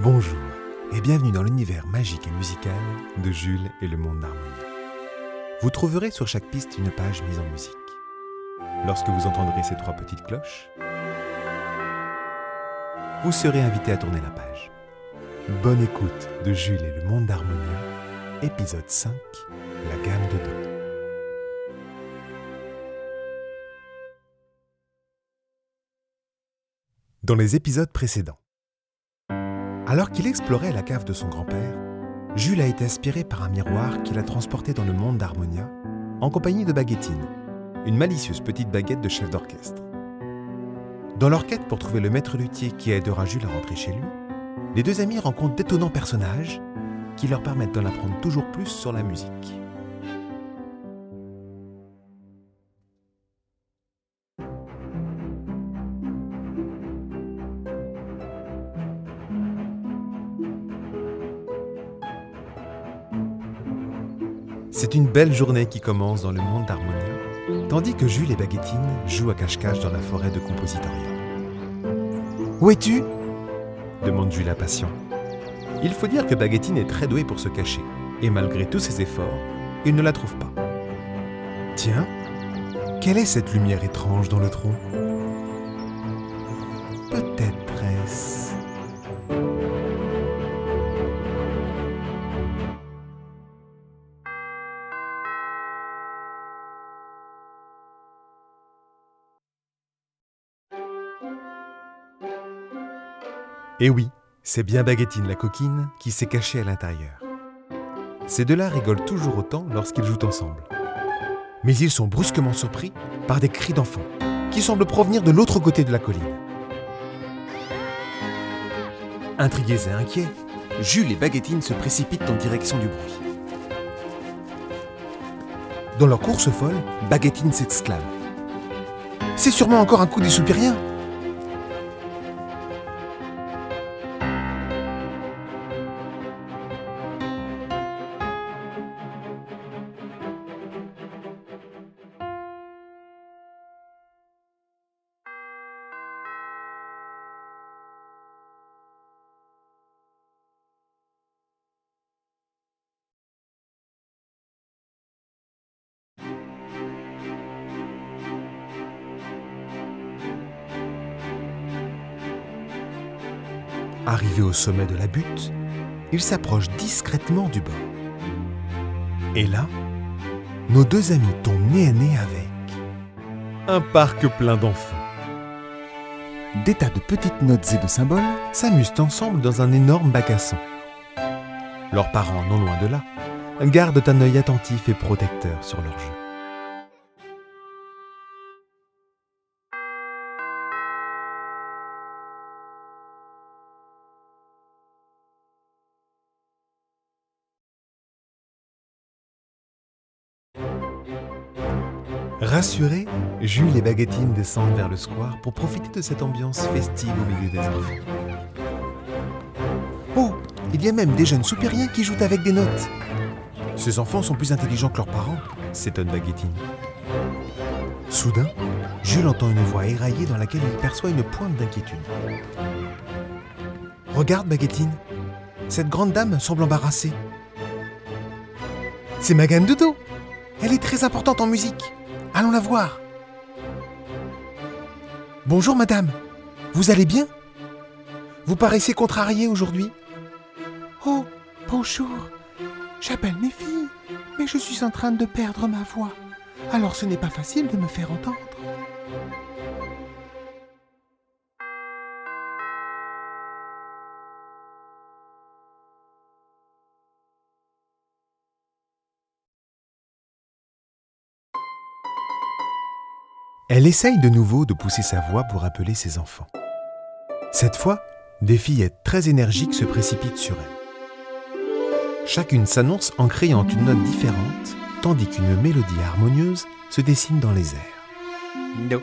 Bonjour et bienvenue dans l'univers magique et musical de Jules et le monde d'Harmonia. Vous trouverez sur chaque piste une page mise en musique. Lorsque vous entendrez ces trois petites cloches, vous serez invité à tourner la page. Bonne écoute de Jules et le monde d'Harmonia, épisode 5, la gamme de Do. Dans les épisodes précédents, alors qu'il explorait la cave de son grand-père, Jules a été aspiré par un miroir qui l'a transporté dans le monde d'Harmonia, en compagnie de Baguettine, une malicieuse petite baguette de chef d'orchestre. Dans leur quête pour trouver le maître luthier qui aidera Jules à rentrer chez lui, les deux amis rencontrent d'étonnants personnages qui leur permettent d'en apprendre toujours plus sur la musique. C'est une belle journée qui commence dans le monde d'Harmonia, tandis que Jules et Baguettine jouent à cache-cache dans la forêt de Compositoria. Où es-tu? demande Jules impatient. Il faut dire que Baguettine est très douée pour se cacher, et malgré tous ses efforts, il ne la trouve pas. Tiens, quelle est cette lumière étrange dans le tronc Eh oui, c'est bien Baguettine la coquine qui s'est cachée à l'intérieur. Ces deux-là rigolent toujours autant lorsqu'ils jouent ensemble. Mais ils sont brusquement surpris par des cris d'enfants qui semblent provenir de l'autre côté de la colline. Intrigués et inquiets, Jules et Baguettine se précipitent en direction du bruit. Dans leur course folle, Baguettine s'exclame. C'est sûrement encore un coup des soupiriens Arrivé au sommet de la butte, il s'approche discrètement du bord. Et là, nos deux amis tombent nez à nez avec un parc plein d'enfants. Des tas de petites notes et de symboles s'amusent ensemble dans un énorme bac à sang. Leurs parents, non loin de là, gardent un œil attentif et protecteur sur leur jeu. Rassurés, Jules et Baguettine descendent vers le square pour profiter de cette ambiance festive au milieu des enfants. Oh, il y a même des jeunes soupiriens qui jouent avec des notes. Ces enfants sont plus intelligents que leurs parents, s'étonne Baguettine. Soudain, Jules entend une voix éraillée dans laquelle il perçoit une pointe d'inquiétude. Regarde, Baguettine, cette grande dame semble embarrassée. C'est Magane de dos. Elle est très importante en musique. Allons la voir. Bonjour madame, vous allez bien? Vous paraissez contrariée aujourd'hui? Oh, bonjour. J'appelle mes filles, mais je suis en train de perdre ma voix. Alors ce n'est pas facile de me faire entendre. Elle essaye de nouveau de pousser sa voix pour appeler ses enfants. Cette fois, des fillettes très énergiques se précipitent sur elle. Chacune s'annonce en criant une note différente, tandis qu'une mélodie harmonieuse se dessine dans les airs. Do,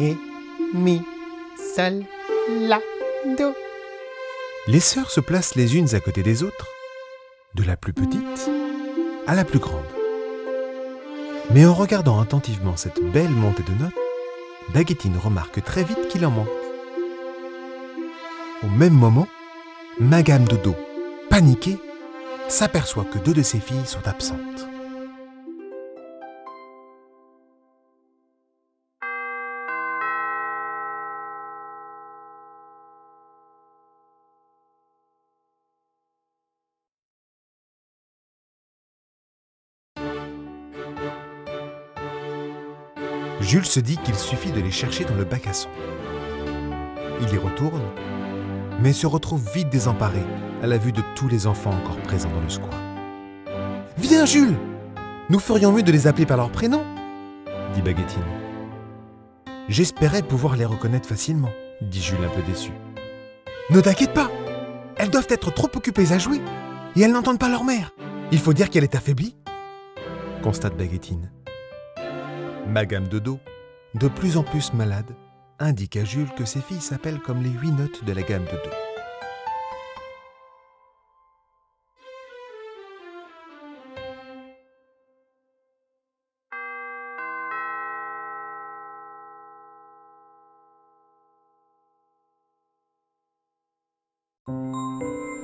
ré, mi, sol, la, do. Les sœurs se placent les unes à côté des autres, de la plus petite à la plus grande. Mais en regardant attentivement cette belle montée de notes, Baguettine remarque très vite qu'il en manque. Au même moment, Magam Dodo, paniquée, s'aperçoit que deux de ses filles sont absentes. Jules se dit qu'il suffit de les chercher dans le bac. Il y retourne, mais se retrouve vite désemparé à la vue de tous les enfants encore présents dans le square. Viens, Jules Nous ferions mieux de les appeler par leur prénom, dit Baguettine. J'espérais pouvoir les reconnaître facilement, dit Jules un peu déçu. Ne t'inquiète pas Elles doivent être trop occupées à jouer et elles n'entendent pas leur mère. Il faut dire qu'elle est affaiblie, constate Baguettine. Ma gamme de dos, de plus en plus malade, indique à Jules que ses filles s'appellent comme les huit notes de la gamme de Do.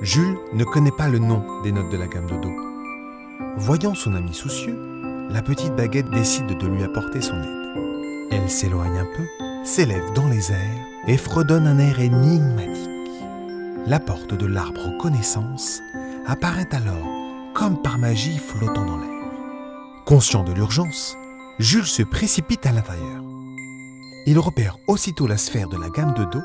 Jules ne connaît pas le nom des notes de la gamme de Do. Voyant son ami soucieux, la petite baguette décide de lui apporter son aide. Elle s'éloigne un peu, s'élève dans les airs et fredonne un air énigmatique. La porte de l'arbre aux connaissances apparaît alors comme par magie flottant dans l'air. Conscient de l'urgence, Jules se précipite à l'intérieur. Il repère aussitôt la sphère de la gamme de Do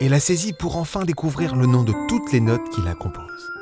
et la saisit pour enfin découvrir le nom de toutes les notes qui la composent.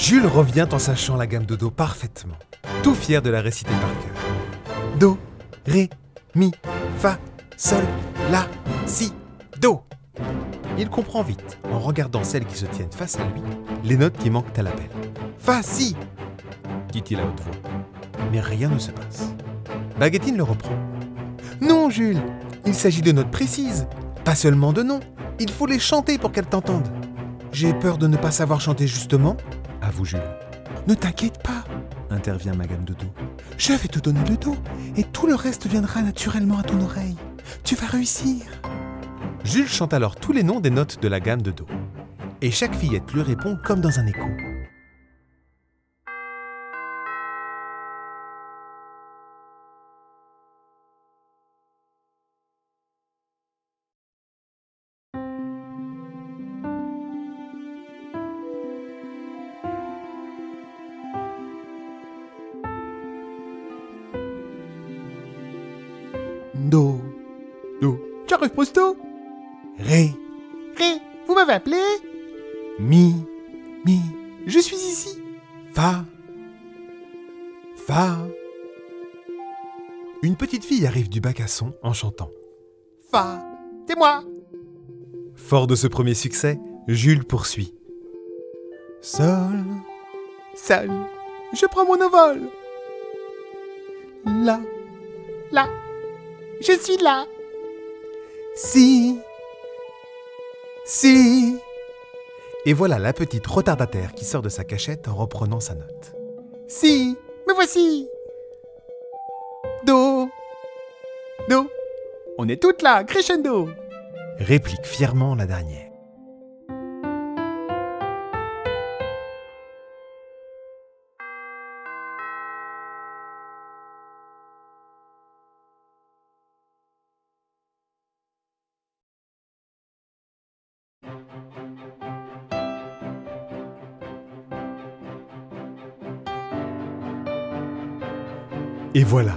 Jules revient en sachant la gamme de Do parfaitement, tout fier de la réciter par cœur. Do, Ré, Mi, Fa, Sol, La, Si, Do. Il comprend vite, en regardant celles qui se tiennent face à lui, les notes qui manquent à l'appel. Fa, Si dit-il à haute voix. Mais rien ne se passe. Baguettine le reprend. Non, Jules, il s'agit de notes précises, pas seulement de noms. Il faut les chanter pour qu'elles t'entendent. J'ai peur de ne pas savoir chanter justement, Jules. Ne t'inquiète pas, intervient Magam de Do. Je vais te donner le dos et tout le reste viendra naturellement à ton oreille. Tu vas réussir. Jules chante alors tous les noms des notes de la gamme de Do. Et chaque fillette lui répond comme dans un écho. Do, Do, J'arrive posto Ré, Ré, vous m'avez appelé? Mi, Mi, Je suis ici. Fa, Fa. Une petite fille arrive du bac à son en chantant. Fa, c'est moi. Fort de ce premier succès, Jules poursuit. Sol, Sol, je prends mon envol. Là, là, je suis là. si, si. Et voilà la petite retardataire qui sort de sa cachette en reprenant sa note. Si, me voici. Do, Do. On est toutes là, crescendo. Réplique fièrement la dernière. Et voilà,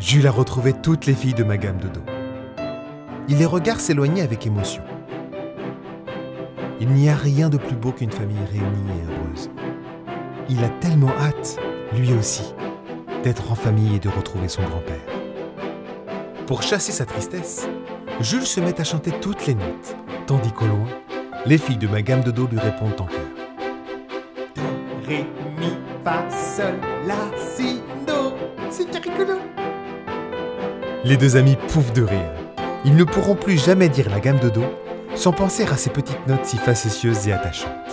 Jules a retrouvé toutes les filles de ma gamme de dos. Il les regarde s'éloigner avec émotion. Il n'y a rien de plus beau qu'une famille réunie et heureuse. Il a tellement hâte, lui aussi, d'être en famille et de retrouver son grand-père. Pour chasser sa tristesse, Jules se met à chanter toutes les notes, tandis qu'au loin, les filles de ma gamme de dos lui répondent en chœur. Les deux amis pouffent de rire. Ils ne pourront plus jamais dire la gamme de do sans penser à ces petites notes si facétieuses et attachantes.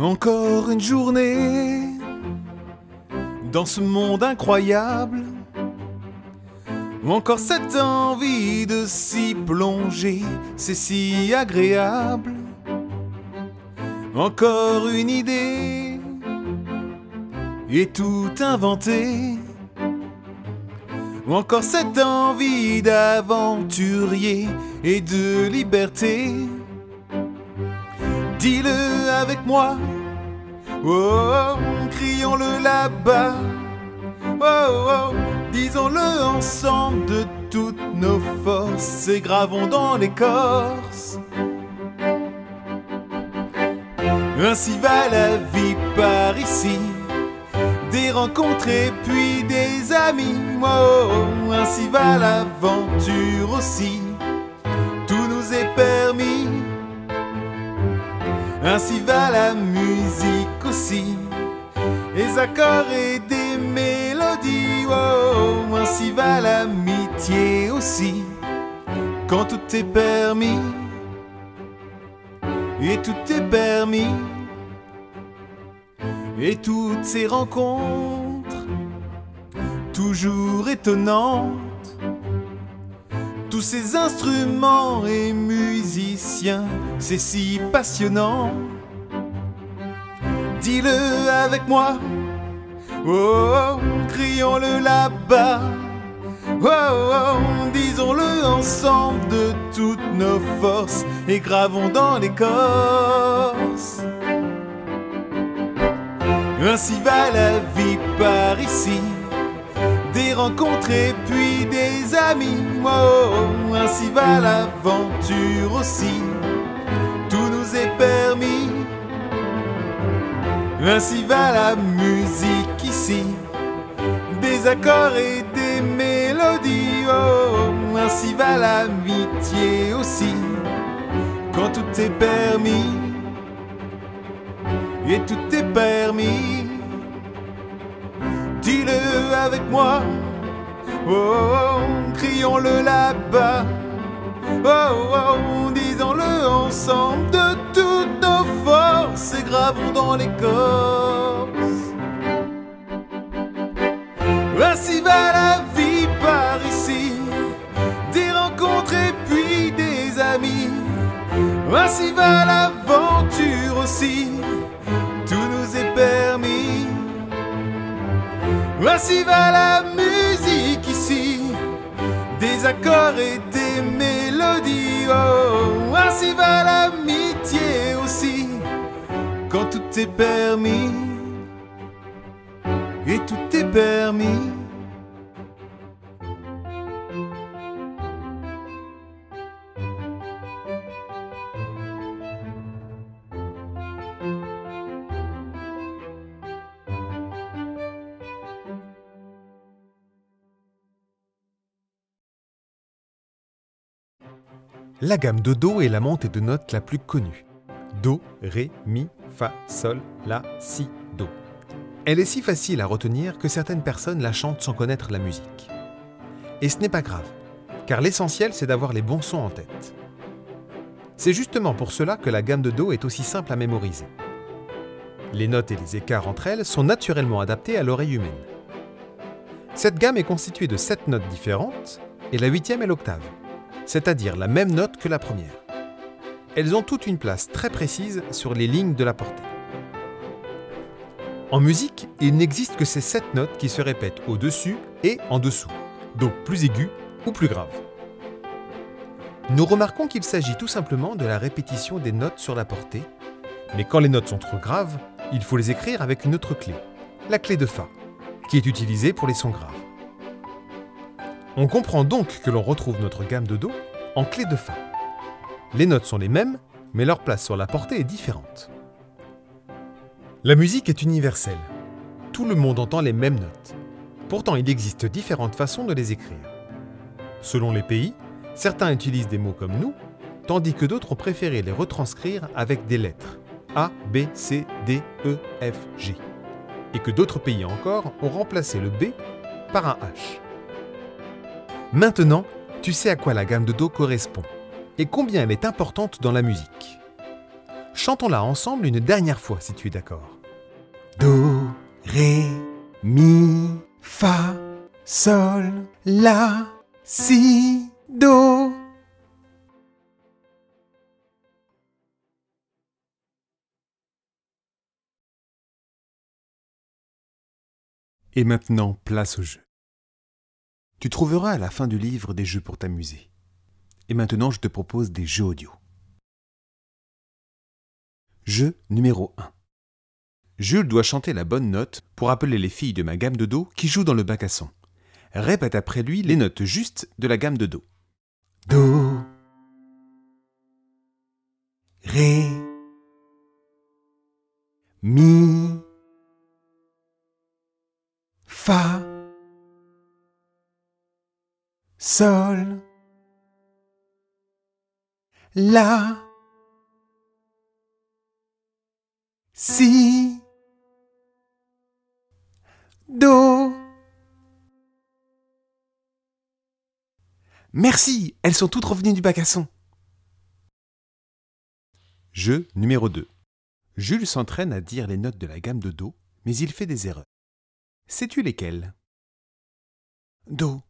Encore une journée dans ce monde incroyable. Encore cette envie de s'y plonger, c'est si agréable. Encore une idée et tout inventé. Encore cette envie d'aventurier et de liberté. Dis-le avec moi, oh, crions-le là-bas, oh, oh, disons-le ensemble de toutes nos forces et gravons dans l'écorce. Ainsi va la vie par ici, des rencontres et puis des amis, oh, ainsi va l'aventure aussi, tout nous est permis. Ainsi va la musique les accords et des mélodies. Oh, ainsi va l'amitié aussi, quand tout est permis. Et tout est permis. Et toutes ces rencontres, toujours étonnantes. Tous ces instruments et musiciens, c'est si passionnant. Dis-le avec moi, oh, crions-le là-bas, oh, disons-le ensemble de toutes nos forces et gravons dans l'écorce. Ainsi va la vie par ici des rencontres et puis des amis. Oh, ainsi va l'aventure aussi. Ainsi va la musique ici. Des accords et des mélodies. Oh, ainsi va l'amitié aussi. Quand tout est permis. Et tout est permis. Dis-le avec moi, oh, crions-le là-bas, oh, oh, disons-le ensemble de toutes forces et gravons dans l'écorce. Ainsi va la vie par ici, des rencontres et puis des amis. Ainsi va l'aventure aussi, tout nous est permis. Ainsi va la musique ici, des accords et des mélodies. Oh, ainsi va l'amitié aussi, quand tout est permis. Et tout est permis. La gamme de Do est la montée de notes la plus connue. Do, Ré, Mi, Fa, Sol, La, Si, Do. Elle est si facile à retenir que certaines personnes la chantent sans connaître la musique. Et ce n'est pas grave, car l'essentiel c'est d'avoir les bons sons en tête. C'est justement pour cela que la gamme de Do est aussi simple à mémoriser. Les notes et les écarts entre elles sont naturellement adaptés à l'oreille humaine. Cette gamme est constituée de 7 notes différentes et la huitième est l'octave, c'est-à-dire la même note que la première. Elles ont toutes une place très précise sur les lignes de la portée. En musique, il n'existe que ces 7 notes qui se répètent au-dessus et en dessous, donc plus aiguës ou plus graves. Nous remarquons qu'il s'agit tout simplement de la répétition des notes sur la portée, mais quand les notes sont trop graves, il faut les écrire avec une autre clé, la clé de Fa, qui est utilisée pour les sons graves. On comprend donc que l'on retrouve notre gamme de Do en clé de Fa. Les notes sont les mêmes, mais leur place sur la portée est différente. La musique est universelle. Tout le monde entend les mêmes notes. Pourtant, il existe différentes façons de les écrire. Selon les pays, certains utilisent des mots comme nous, tandis que d'autres ont préféré les retranscrire avec des lettres A, B, C, D, E, F, G. Et que d'autres pays encore ont remplacé le B par un H. Maintenant, tu sais à quoi la gamme de Do correspond et combien elle est importante dans la musique. Chantons-la ensemble une dernière fois si tu es d'accord. Do, Ré, Mi, Fa, Sol, La, Si, Do. Et maintenant, place au jeu. Tu trouveras à la fin du livre des jeux pour t'amuser. Et maintenant, je te propose des jeux audio. Jeu numéro 1. Jules doit chanter la bonne note pour appeler les filles de ma gamme de Do qui jouent dans le bac à son. Répète après lui les notes justes de la gamme de Do. Do, Ré, La, Si, Do. Merci, elles sont toutes revenues du bac. Jeu numéro 2. Jules s'entraîne à dire les notes de la gamme de Do, mais il fait des erreurs. Sais-tu lesquelles? Do,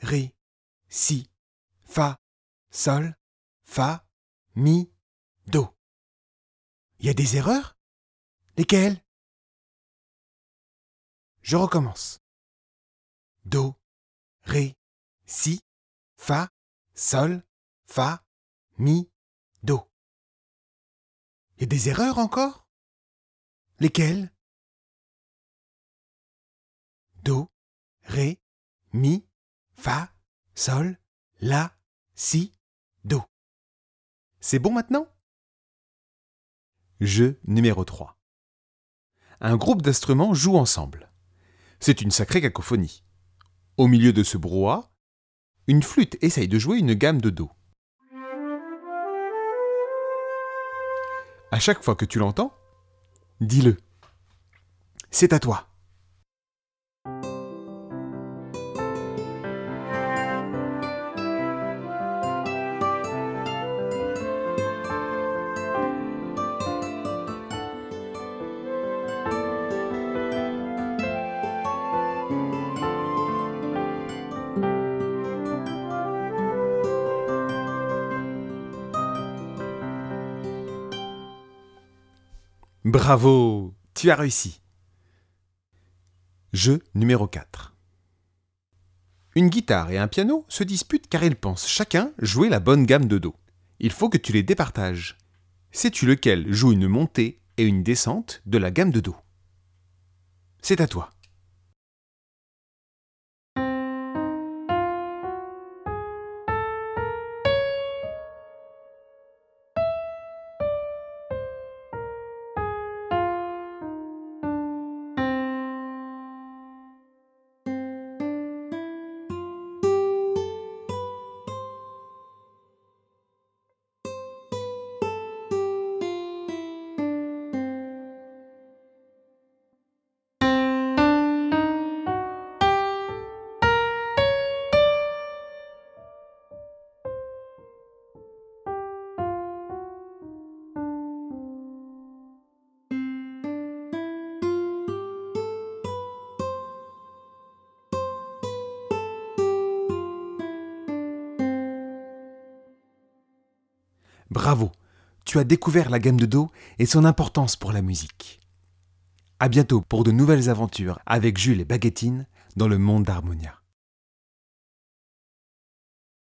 Ré, Si, Fa, Sol, Fa, Mi, Do. Il y a des erreurs? Lesquelles? Je recommence. Do, Ré, Si, Fa, Sol, Fa, Mi, Do. Il y a des erreurs encore? Lesquelles? Do, Ré, Mi, Fa, Sol, La, Si. C'est bon maintenant? Jeu numéro 3. Un groupe d'instruments joue ensemble. C'est une sacrée cacophonie. Au milieu de ce brouhaha, une flûte essaye de jouer une gamme de Do. À chaque fois que tu l'entends, dis-le. C'est à toi. Bravo, tu as réussi. Jeu numéro 4. Une guitare et un piano se disputent car ils pensent chacun jouer la bonne gamme de Do. Il faut que tu les départages. Sais-tu lequel joue une montée et une descente de la gamme de Do? C'est à toi. Bravo, tu as découvert la gamme de Do et son importance pour la musique. À bientôt pour de nouvelles aventures avec Jules et Baguettine dans le monde d'Harmonia.